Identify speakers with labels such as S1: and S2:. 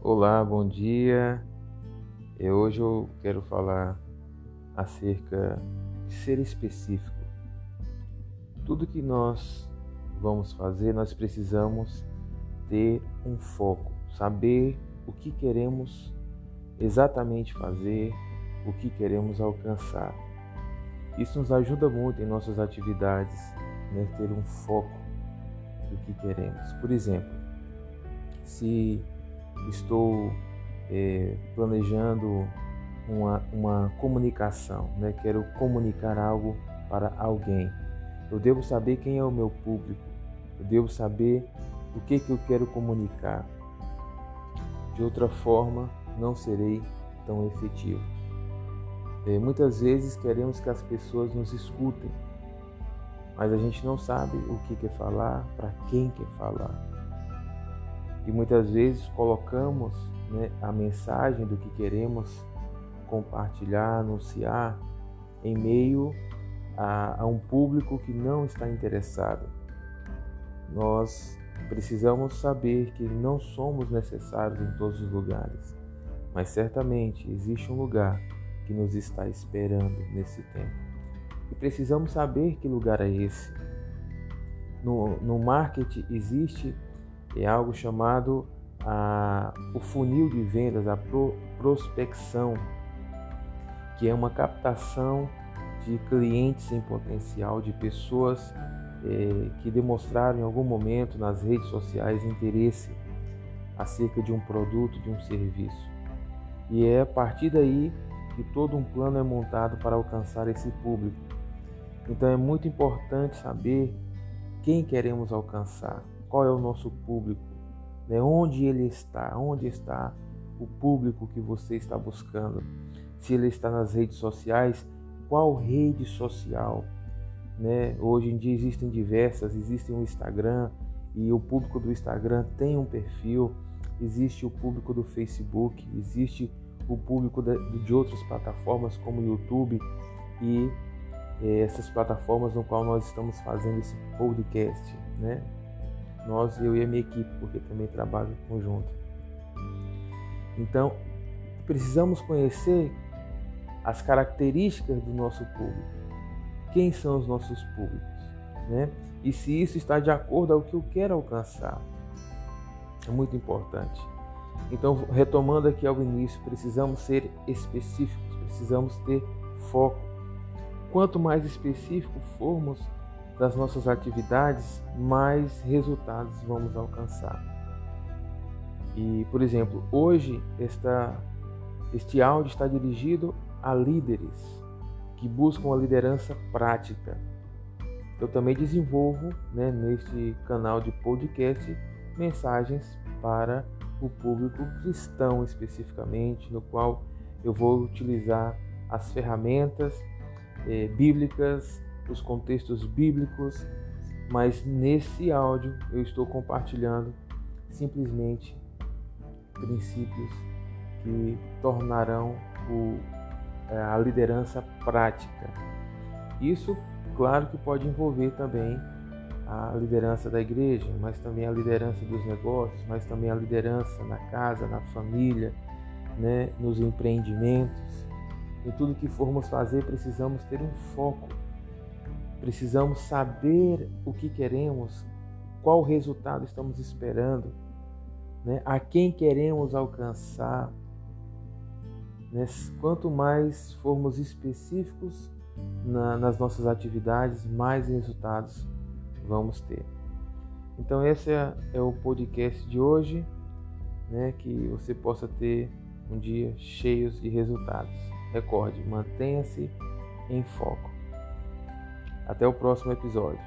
S1: Olá, bom dia. E hoje eu quero falar acerca de ser específico. Tudo que nós vamos fazer, nós precisamos ter um foco, saber o que queremos exatamente fazer, o que queremos alcançar. Isso nos ajuda muito em nossas atividades, né? ter um foco do que queremos. Por exemplo, se estou é, planejando uma, uma comunicação, né? quero comunicar algo para alguém, eu devo saber quem é o meu público, eu devo saber o que, que eu quero comunicar. De outra forma, não serei tão efetivo. É, muitas vezes queremos que as pessoas nos escutem, mas a gente não sabe o que quer falar, para quem quer falar. E muitas vezes colocamos né, a mensagem do que queremos compartilhar, anunciar, em meio a, a um público que não está interessado. Nós precisamos saber que não somos necessários em todos os lugares, mas certamente existe um lugar que nos está esperando nesse tempo. E precisamos saber que lugar é esse. No, no marketing existe é algo chamado a, o funil de vendas, a pro, prospecção, que é uma captação de clientes em potencial, de pessoas é, que demonstraram em algum momento nas redes sociais interesse acerca de um produto, de um serviço. E é a partir daí que todo um plano é montado para alcançar esse público. Então é muito importante saber quem queremos alcançar, qual é o nosso público, né? onde ele está, onde está o público que você está buscando. Se ele está nas redes sociais, qual rede social? Né? Hoje em dia existem diversas, existe o Instagram e o público do Instagram tem um perfil, existe o público do Facebook, existe o público de outras plataformas como o YouTube e essas plataformas no qual nós estamos fazendo esse podcast, né? Nós, eu e a minha equipe, porque também trabalho em conjunto. Então, precisamos conhecer as características do nosso público. Quem são os nossos públicos, né? E se isso está de acordo ao que eu quero alcançar. É muito importante. Então, retomando aqui ao início, precisamos ser específicos, precisamos ter foco. Quanto mais específico formos das nossas atividades, mais resultados vamos alcançar. E, por exemplo, hoje esta, este áudio está dirigido a líderes que buscam a liderança prática. Eu também desenvolvo né, neste canal de podcast mensagens para o público cristão especificamente, no qual eu vou utilizar as ferramentas eh, bíblicas, os contextos bíblicos, mas nesse áudio eu estou compartilhando simplesmente princípios que tornarão o, eh, a liderança prática. Isso, claro, que pode envolver também a liderança da igreja, mas também a liderança dos negócios, mas também a liderança na casa, na família, né, nos empreendimentos. Em tudo que formos fazer, precisamos ter um foco. Precisamos saber o que queremos, qual resultado estamos esperando, né, a quem queremos alcançar. Né? Quanto mais formos específicos na, nas nossas atividades, mais resultados vamos ter. Então esse é, é o podcast de hoje, né, que você possa ter um dia cheio de resultados. Recorde, mantenha-se em foco. Até o próximo episódio.